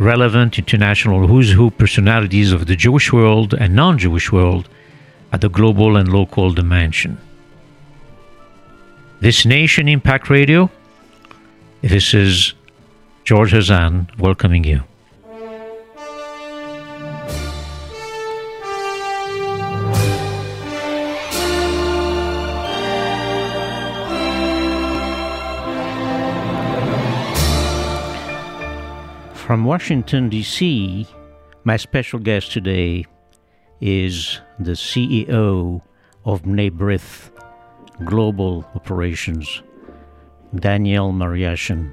relevant international who's who personalities of the Jewish world and non Jewish world at the global and local dimension. This Nation Impact Radio, this is George Hazan welcoming you. From Washington, D.C., my special guest today is the CEO of B'nai B'rith Global Operations, Daniel Mariaschin.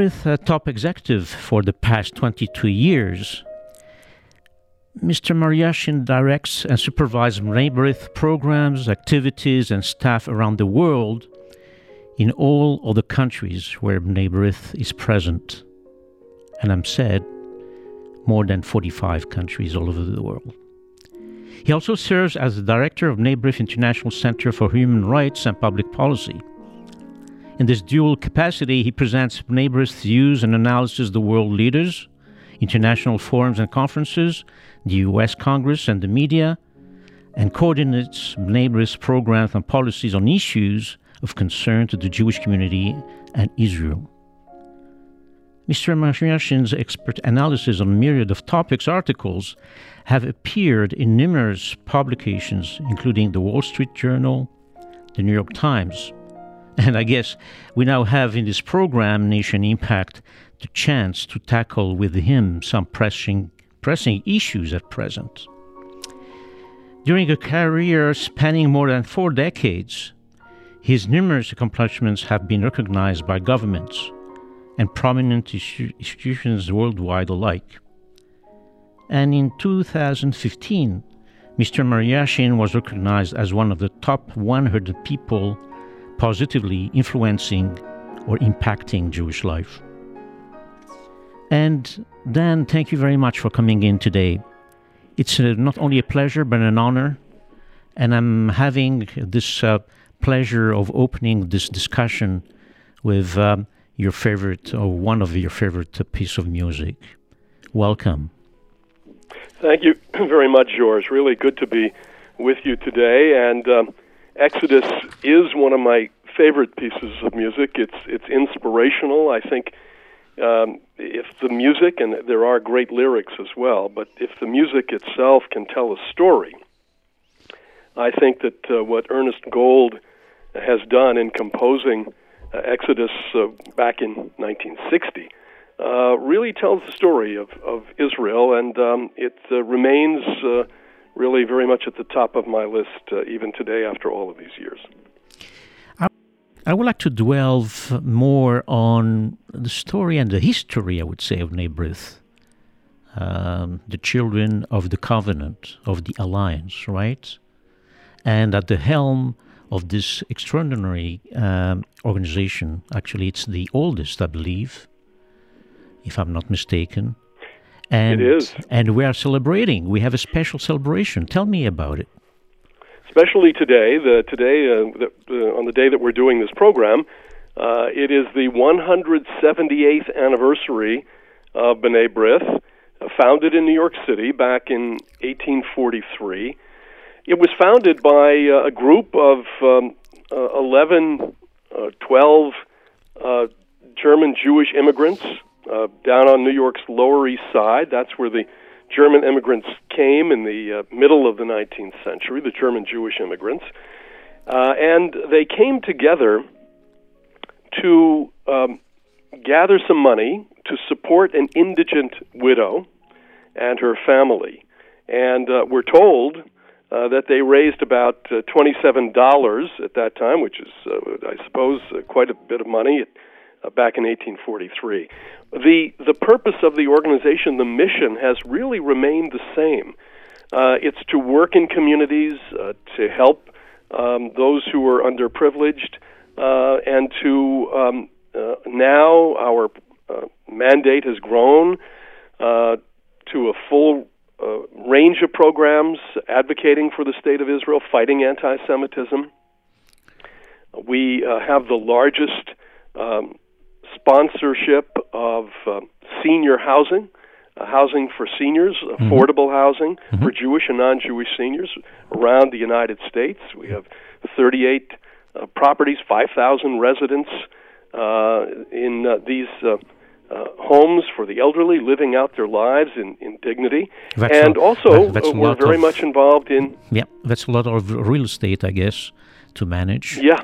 Uh, top executive for the past 22 years. Mr. Mariaschin directs and supervises B'nai programs, activities, and staff around the world in all of the countries where B'nai is present. And I'm said, more than 45 countries all over the world. He also serves as the director of B'nai International Center for Human Rights and Public Policy. In this dual capacity, he presents B'rith's views and analyses the world leaders, international forums and conferences, the U.S. Congress and the media, and coordinates B'rith's programs and policies on issues of concern to the Jewish community and Israel. Mr. Mariaschin's expert analysis on myriad of topics articles have appeared in numerous publications, including the Wall Street Journal, the New York Times, and I guess we now have in this program, Nation Impact, the chance to tackle with him some pressing, pressing issues at present. During a career spanning more than four decades, his numerous accomplishments have been recognized by governments and prominent institutions worldwide alike. And in 2015, Mr. Mariaschin was recognized as one of the top 100 people positively influencing or impacting Jewish life. And Dan, thank you very much for coming in today. It's uh, not only a pleasure, but an honor. And I'm having this uh, pleasure of opening this discussion with um, your favorite or one of your favorite piece of music. Welcome. Thank you very much, George. Really good to be with you today. And um, Exodus is one of my favorite pieces of music. It's it's inspirational. I think um, if the music and there are great lyrics as well, but if the music itself can tell a story, I think that uh, what Ernest Gold has done in composing uh, Exodus uh, back in 1960 uh, really tells the story of, of Israel, and um, it uh, remains uh, really very much at the top of my list even today after all of these years. I would like to dwell more on the story and the history, I would say, of B'nai um, the children of the covenant, of the alliance, right? And at the helm of this extraordinary um, organization, actually, it's the oldest, I believe, if I'm not mistaken. And, it is. And we are celebrating. We have a special celebration. Tell me about it especially today, the today uh, the, uh, on the day that we're doing this program, uh, it is the 178th anniversary of B'nai B'rith, uh, founded in New York City back in 1843. It was founded by uh, a group of um, uh, 11, 12 German Jewish immigrants down on New York's Lower East Side. That's where the German immigrants came in the uh, middle of the 19th century, the German Jewish immigrants, uh, and they came together to um, gather some money to support an indigent widow and her family. And uh, we're told uh, that they raised about uh, $27 at that time, which is, uh, I suppose, uh, quite a bit of money uh, back in 1843 the the purpose of the organization, the mission, has really remained the same. Uh, it's to work in communities, uh, to help um, those who are underprivileged, uh, and to um, uh, now our uh, mandate has grown uh, to a full range of programs advocating for the state of Israel, fighting anti-Semitism. We have the largest um, sponsorship of uh, senior housing, uh, housing for seniors, mm-hmm. affordable housing mm-hmm. for Jewish and non Jewish seniors around the United States. We have 38 uh, properties, 5,000 residents uh, in uh, these. Uh, uh, homes for the elderly, living out their lives in, in dignity, that's and a, also we're very of, much involved in. Yeah, that's a lot of real estate, I guess, to manage. Yeah,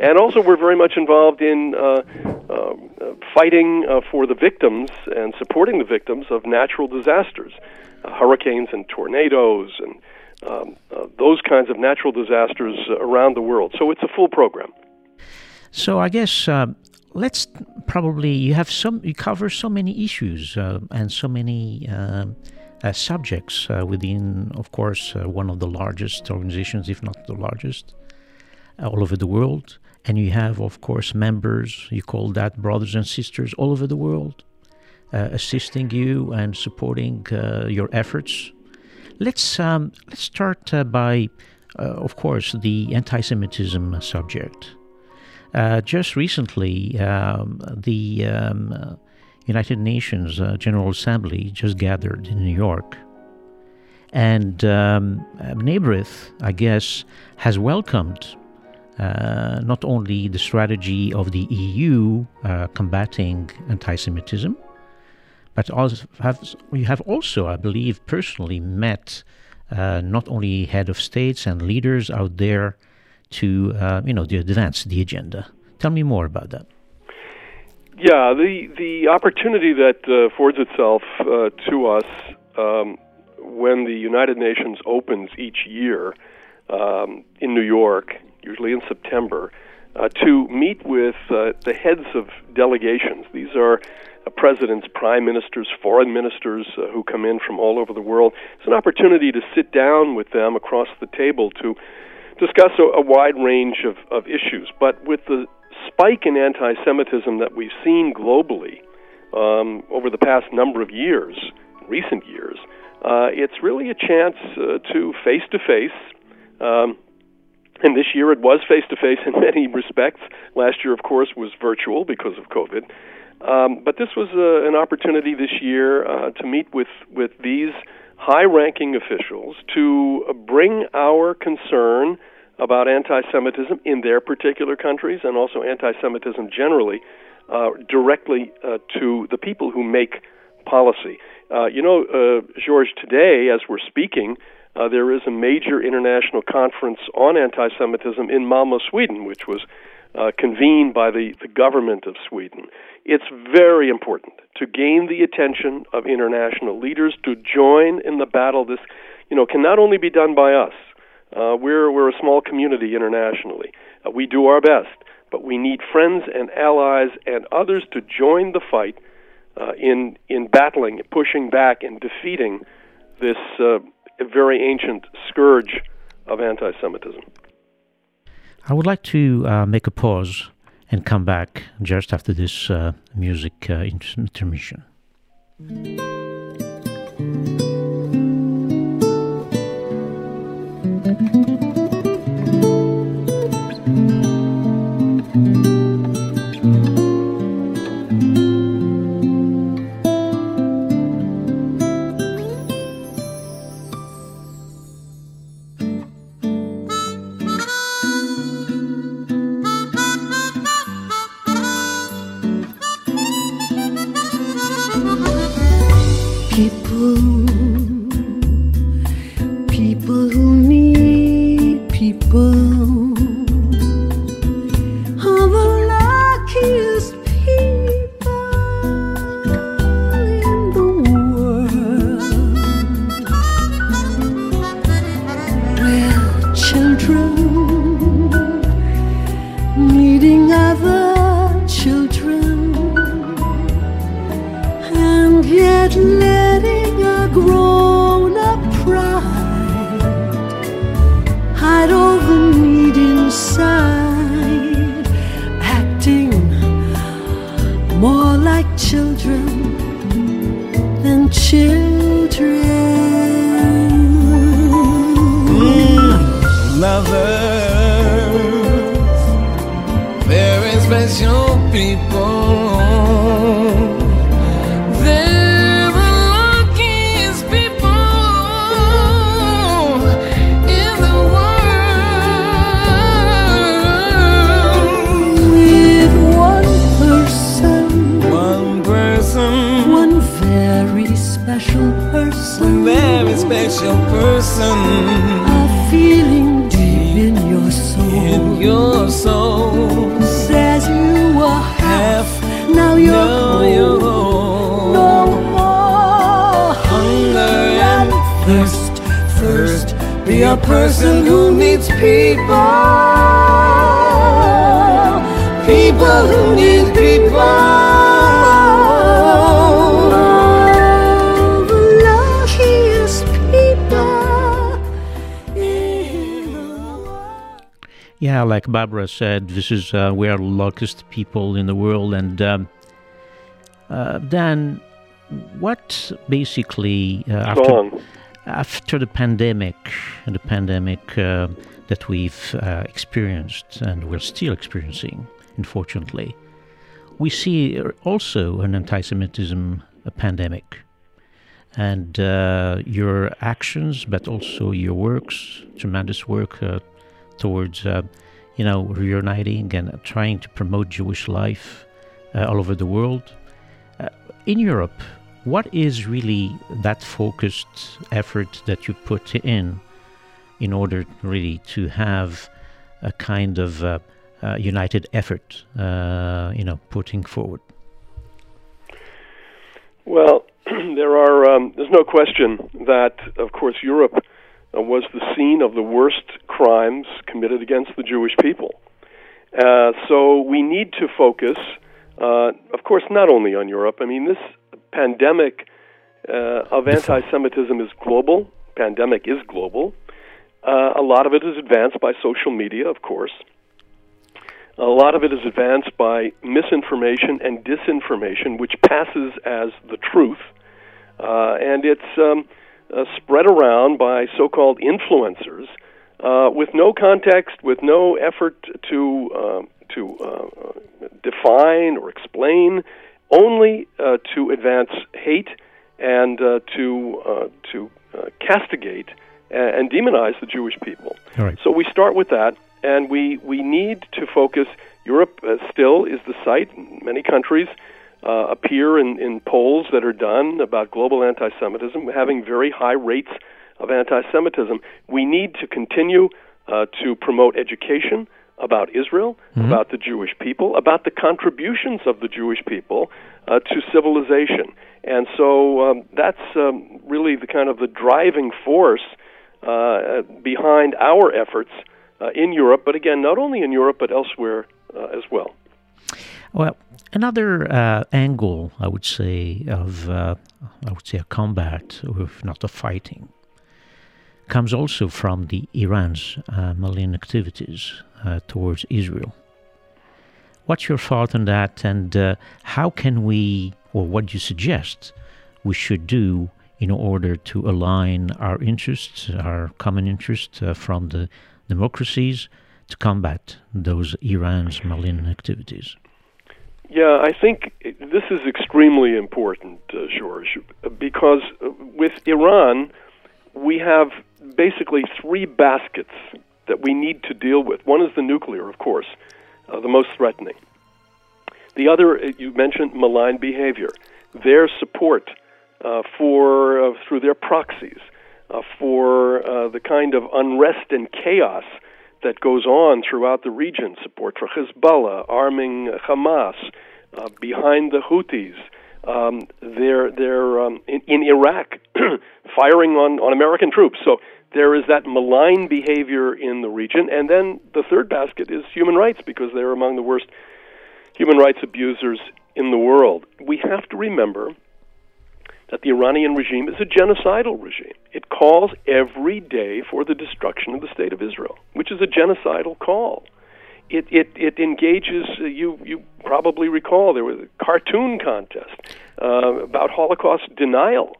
and also we're very much involved in uh, uh, fighting uh, for the victims and supporting the victims of natural disasters, uh, hurricanes and tornadoes and um, uh, those kinds of natural disasters around the world. So it's a full program. So I guess uh, let's probably you have some you cover so many issues and so many. Uh, subjects uh, within, of course, uh, one of the largest organizations, if not the largest all over the world. And you have, of course, members, you call that brothers and sisters all over the world, uh, assisting you and supporting uh, your efforts. Let's, um, let's start uh, by, uh, of course, the anti Semitism subject. Uh, just recently, um, the um, United Nations uh, General Assembly just gathered in New York. And um, I guess, has welcomed uh, not only the strategy of the EU uh, combating anti Semitism, but also have, we have also, I believe, personally met uh, not only head of states and leaders out there to, uh, you know, to advance the agenda. Tell me more about that. Yeah, the the opportunity that uh, affords itself uh, to us um, when the United Nations opens each year um, in New York usually in September, uh, to meet with uh, the heads of delegations. These are uh, presidents, prime ministers, foreign ministers uh, who come in from all over the world. It's an opportunity to sit down with them across the table to discuss a, a wide range of, of issues. But with the spike in anti Semitism that we've seen globally um, over the past number of years, recent years, uh, it's really a chance uh, to face to face. And this year it was face to face in many respects. Last year, of course, was virtual because of COVID. Um, but this was uh, an opportunity this year uh, to meet with, with these high ranking officials to bring our concern about anti Semitism in their particular countries and also anti Semitism generally uh, directly uh, to the people who make policy. Uh, you know, uh, George, today, as we're speaking, uh, there is a major international conference on anti Semitism in Malmo, Sweden, which was uh, convened by the, the government of Sweden. It's very important to gain the attention of international leaders to join in the battle. This, you know, can not only be done by us. Uh, we're we're a small community internationally. Uh, we do our best, but we need friends and allies and others to join the fight uh, in in battling, pushing back, and defeating this uh, very ancient scourge of anti Semitism. I would like to uh, make a pause and come back just after this uh, music uh, intermission. special person. A feeling deep in your soul. In your soul. Says you were half, half now you're now whole. You're whole. No more hunger and thirst. First, be a person who needs people. People who need people. Yeah, like Barbara said, this is uh, we are the luckiest people in the world, and um, uh, then what basically uh, after, after the pandemic, the pandemic uh, that we've uh, experienced and we're still experiencing, unfortunately, we see also an anti-Semitism pandemic, and uh, your actions, but also your works, tremendous work towards, uh, you know, reuniting and trying to promote Jewish life uh, all over the world. Uh, in Europe, what is really that focused effort that you put in in order really to have a kind of uh, uh, united effort, uh, you know, putting forward? Well, there are. Um, there's no question that, of course, Europe was the scene of the worst crimes committed against the Jewish people. Uh, so we need to focus Uh, of course, not only on Europe. I mean, this pandemic uh, of anti-Semitism is global. Pandemic is global. Uh, a lot of it is advanced by social media, of course. A lot of it is advanced by misinformation and disinformation, which passes as the truth, uh, and it's um, uh, spread around by so-called influencers uh, with no context, with no effort to uh, to uh, define or explain, only uh, to advance hate and uh, to uh, to uh, castigate and, and demonize the Jewish people. So we start with that, and we we need to focus. Europe uh, still is the site. In many countries uh, appear in, in polls that are done about global anti-Semitism, having very high rates of anti-Semitism. We need to continue uh, to promote education about Israel, mm-hmm. about the Jewish people, about the contributions of the Jewish people uh, to civilization. And so um, that's um, really the kind of the driving force uh, behind our efforts uh, in Europe, but again, not only in Europe, but elsewhere uh, as well. Well, another uh, angle, I would say, of uh, I would say a combat, if not a fighting, comes also from the Iran's uh, malign activities uh, towards Israel. What's your thought on that, and uh, how can we, or what do you suggest we should do in order to align our interests, our common interests uh, from the democracies to combat those Iran's malign activities? Yeah, I think this is extremely important, uh, George, because with Iran, we have basically three baskets that we need to deal with. One is the nuclear, of course, uh, the most threatening. The other, uh, you mentioned malign behavior. Their support uh, for uh, through their proxies uh, for uh, the kind of unrest and chaos that goes on throughout the region. Support for Hezbollah, arming Hamas, behind the Houthis. Um, they're they're um, in, in Iraq firing on, on American troops. So there is that malign behavior in the region. And then the third basket is human rights because they're among the worst human rights abusers in the world. We have to remember that the Iranian regime is a genocidal regime. It calls every day for the destruction of the state of Israel, which is a genocidal call. It, it, it engages, uh, you, you probably recall, there was a cartoon contest uh, about Holocaust denial,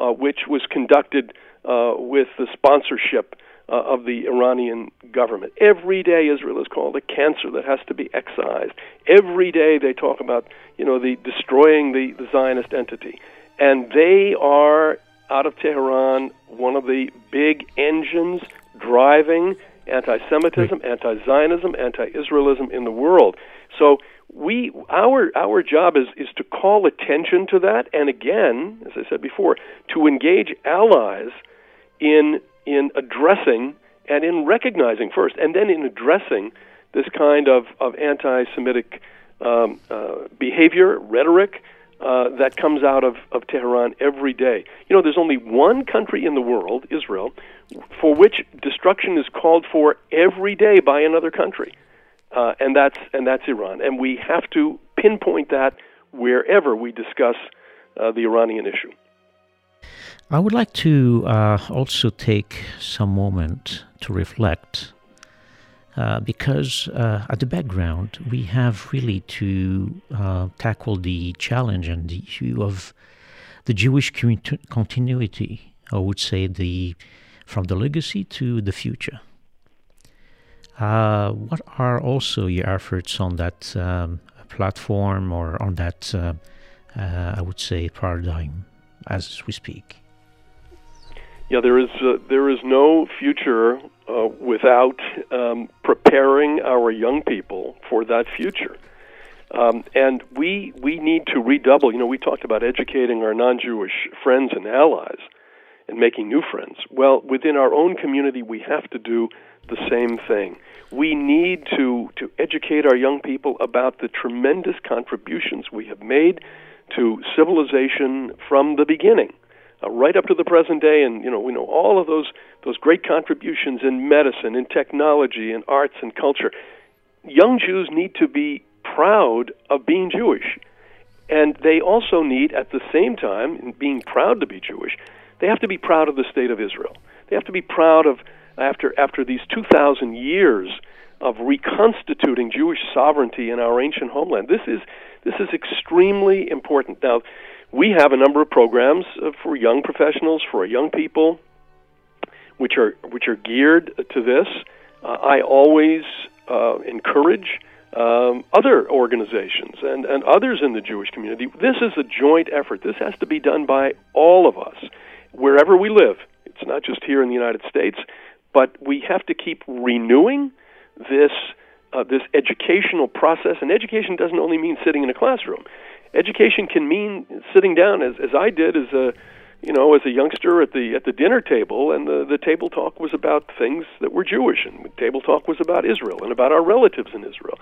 uh, which was conducted uh, with the sponsorship uh, of the Iranian government. Every day, Israel is called a cancer that has to be excised. Every day, they talk about you know the destroying the, the Zionist entity, and they are out of Tehran one of the big engines driving anti-Semitism, anti-Zionism, anti-Israelism in the world. So we our our job is is to call attention to that, and again, as I said before, to engage allies in in addressing and in recognizing first, and then in addressing this kind of of anti-Semitic um, uh, behavior, rhetoric. Uh, that comes out of, of Tehran every day. You know, there's only one country in the world, Israel, for which destruction is called for every day by another country, uh, and that's and that's Iran. And we have to pinpoint that wherever we discuss uh, the Iranian issue. I would like to uh, also take some moment to reflect uh, because uh, at the background we have really to uh, tackle the challenge and the issue of the Jewish continuity. I would say the from the legacy to the future. Uh, what are also your efforts on that um, platform or on that, uh, I would say, paradigm as we speak? Yeah, there is uh, there is no future uh, without um, preparing our young people for that future. Um, and we we need to redouble. You know, we talked about educating our non-Jewish friends and allies and making new friends. Well, within our own community, we have to do the same thing. We need to to educate our young people about the tremendous contributions we have made to civilization from the beginning uh, right up to the present day, and you know we know all of those those great contributions in medicine, in technology, in arts and culture. Young Jews need to be proud of being Jewish. And they also need, at the same time, in being proud to be Jewish, they have to be proud of the state of Israel. They have to be proud of, after, after these 2,000 years of reconstituting Jewish sovereignty in our ancient homeland. This is, this is extremely important. Now, we have a number of programs uh, for young professionals, for young people, which are, which are geared to this. Uh, I always uh, encourage um, other organizations and, and others in the Jewish community. This is a joint effort. This has to be done by all of us, wherever we live. It's not just here in the United States, but we have to keep renewing this uh, this educational process. And education doesn't only mean sitting in a classroom. Education can mean sitting down, as as I did as a you know, as a youngster at the at the dinner table, and the the table talk was about things that were Jewish, and the table talk was about Israel and about our relatives in Israel.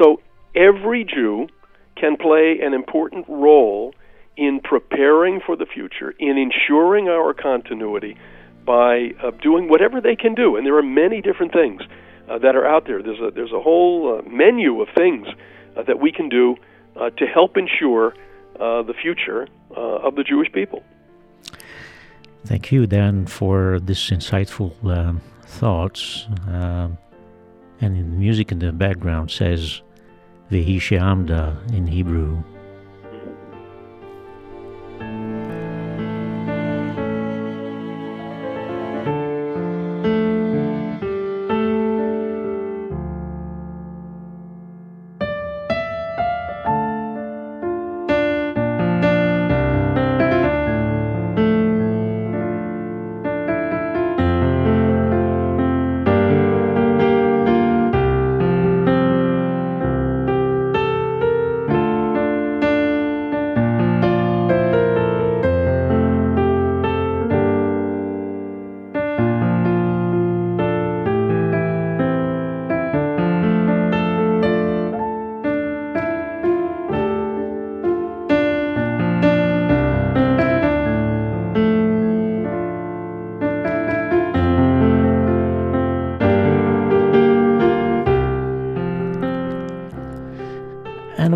So every Jew can play an important role in preparing for the future, in ensuring our continuity by uh, doing whatever they can do. And there are many different things uh, that are out there. There's a there's a whole uh, menu of things uh, that we can do uh, to help ensure uh, the future of the Jewish people. Thank you, Dan, for this insightful um, thoughts. Uh, and the music in the background says Vehi She'amda in Hebrew.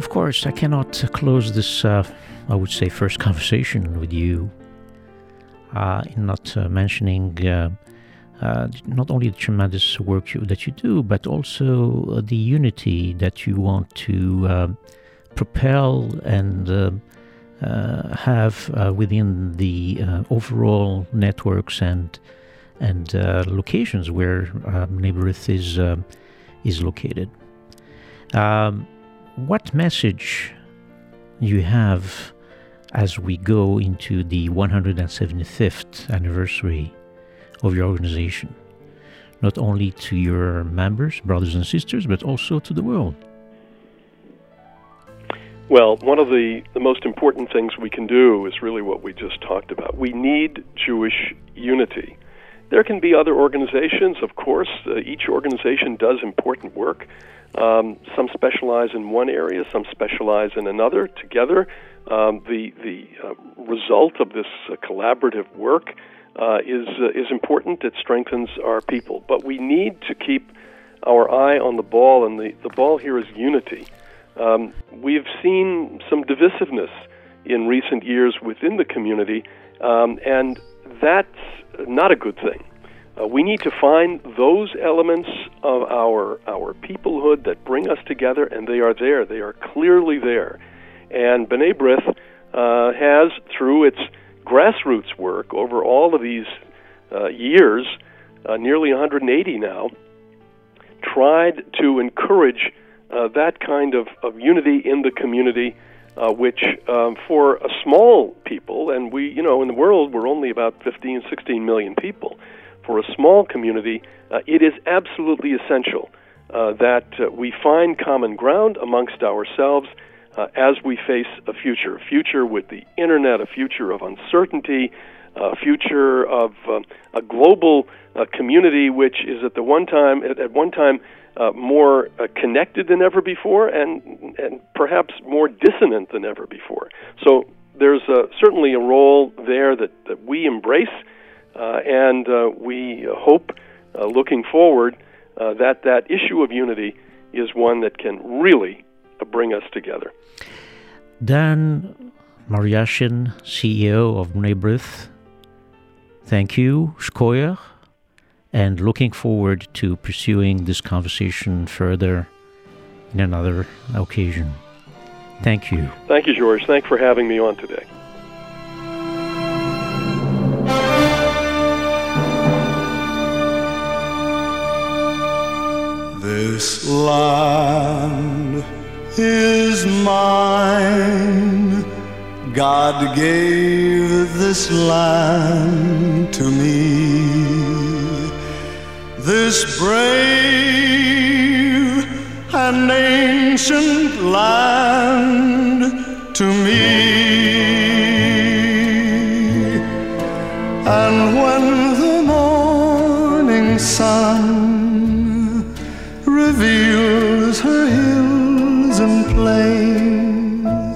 Course, I cannot close this, uh, I would say, first conversation with you uh, in not uh, mentioning uh, uh, not only the tremendous work you, that you do, but also uh, the unity that you want to propel and have within the overall networks and and locations where uh, is is located. Um, what message you have as we go into the 175th anniversary of your organization, not only to your members, brothers and sisters, but also to the world? Well, one of the, the most important things we can do is really what we just talked about. We need Jewish unity. There can be other organizations, of course. Uh, each organization does important work. Um, some specialize in one area, some specialize in another. Together, um, the the uh, result of this uh, collaborative work uh, is uh, is important. It strengthens our people, but we need to keep our eye on the ball, and the the ball here is unity. Um, we've seen some divisiveness in recent years within the community, um, and that's not a good thing. Uh, we need to find those elements of our our peoplehood that bring us together, and they are there. They are clearly there. And B'nai B'rith uh, has, through its grassroots work over all of these uh, years, uh, nearly 180 now, tried to encourage uh, that kind of, of unity in the community. Uh, which um, for a small people, and we, you know, in the world we're only about 15, 16 million people. For a small community, uh, it is absolutely essential uh, that uh, we find common ground amongst ourselves uh, as we face a future, a future with the internet, a future of uncertainty, a future of uh, a global uh, community which is at the one time at, at one time more connected than ever before, and and perhaps more dissonant than ever before. So there's certainly a role there that, that we embrace uh, and uh, we hope, uh, looking forward, that that issue of unity is one that can really bring us together. Dan Mariaschin, CEO of B'nai B'rith, thank you, Shkoyach, and looking forward to pursuing this conversation further in another occasion. Thank you. Thank you, George. Thanks for having me on today. This land is mine. God gave this land to me. This brave and ancient land to me. And when the morning sun reveals her hills and plains,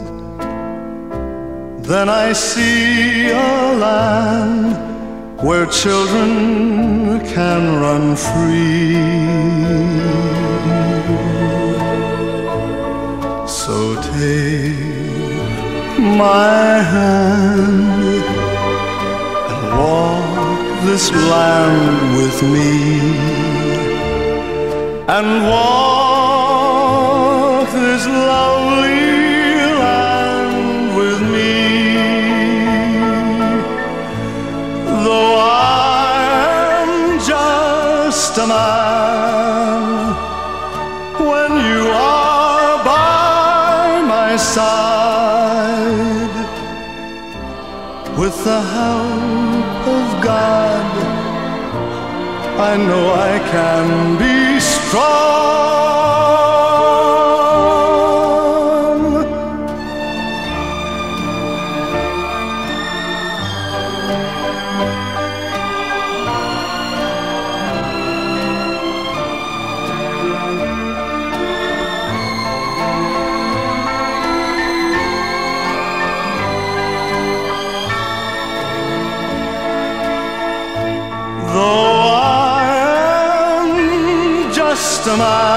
then I see a land where children can run free. So take my hand and walk this land with me and walk know I can be strong. Just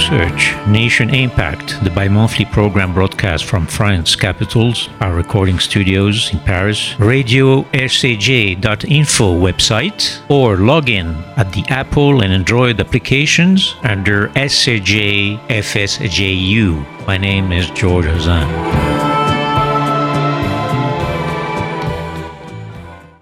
search Nation Impact, the bi monthly program broadcast from France capitals, our recording studios in Paris, radio saj.info website, or log in at the Apple and Android applications under SAJ FSJU. My name is George Hazan.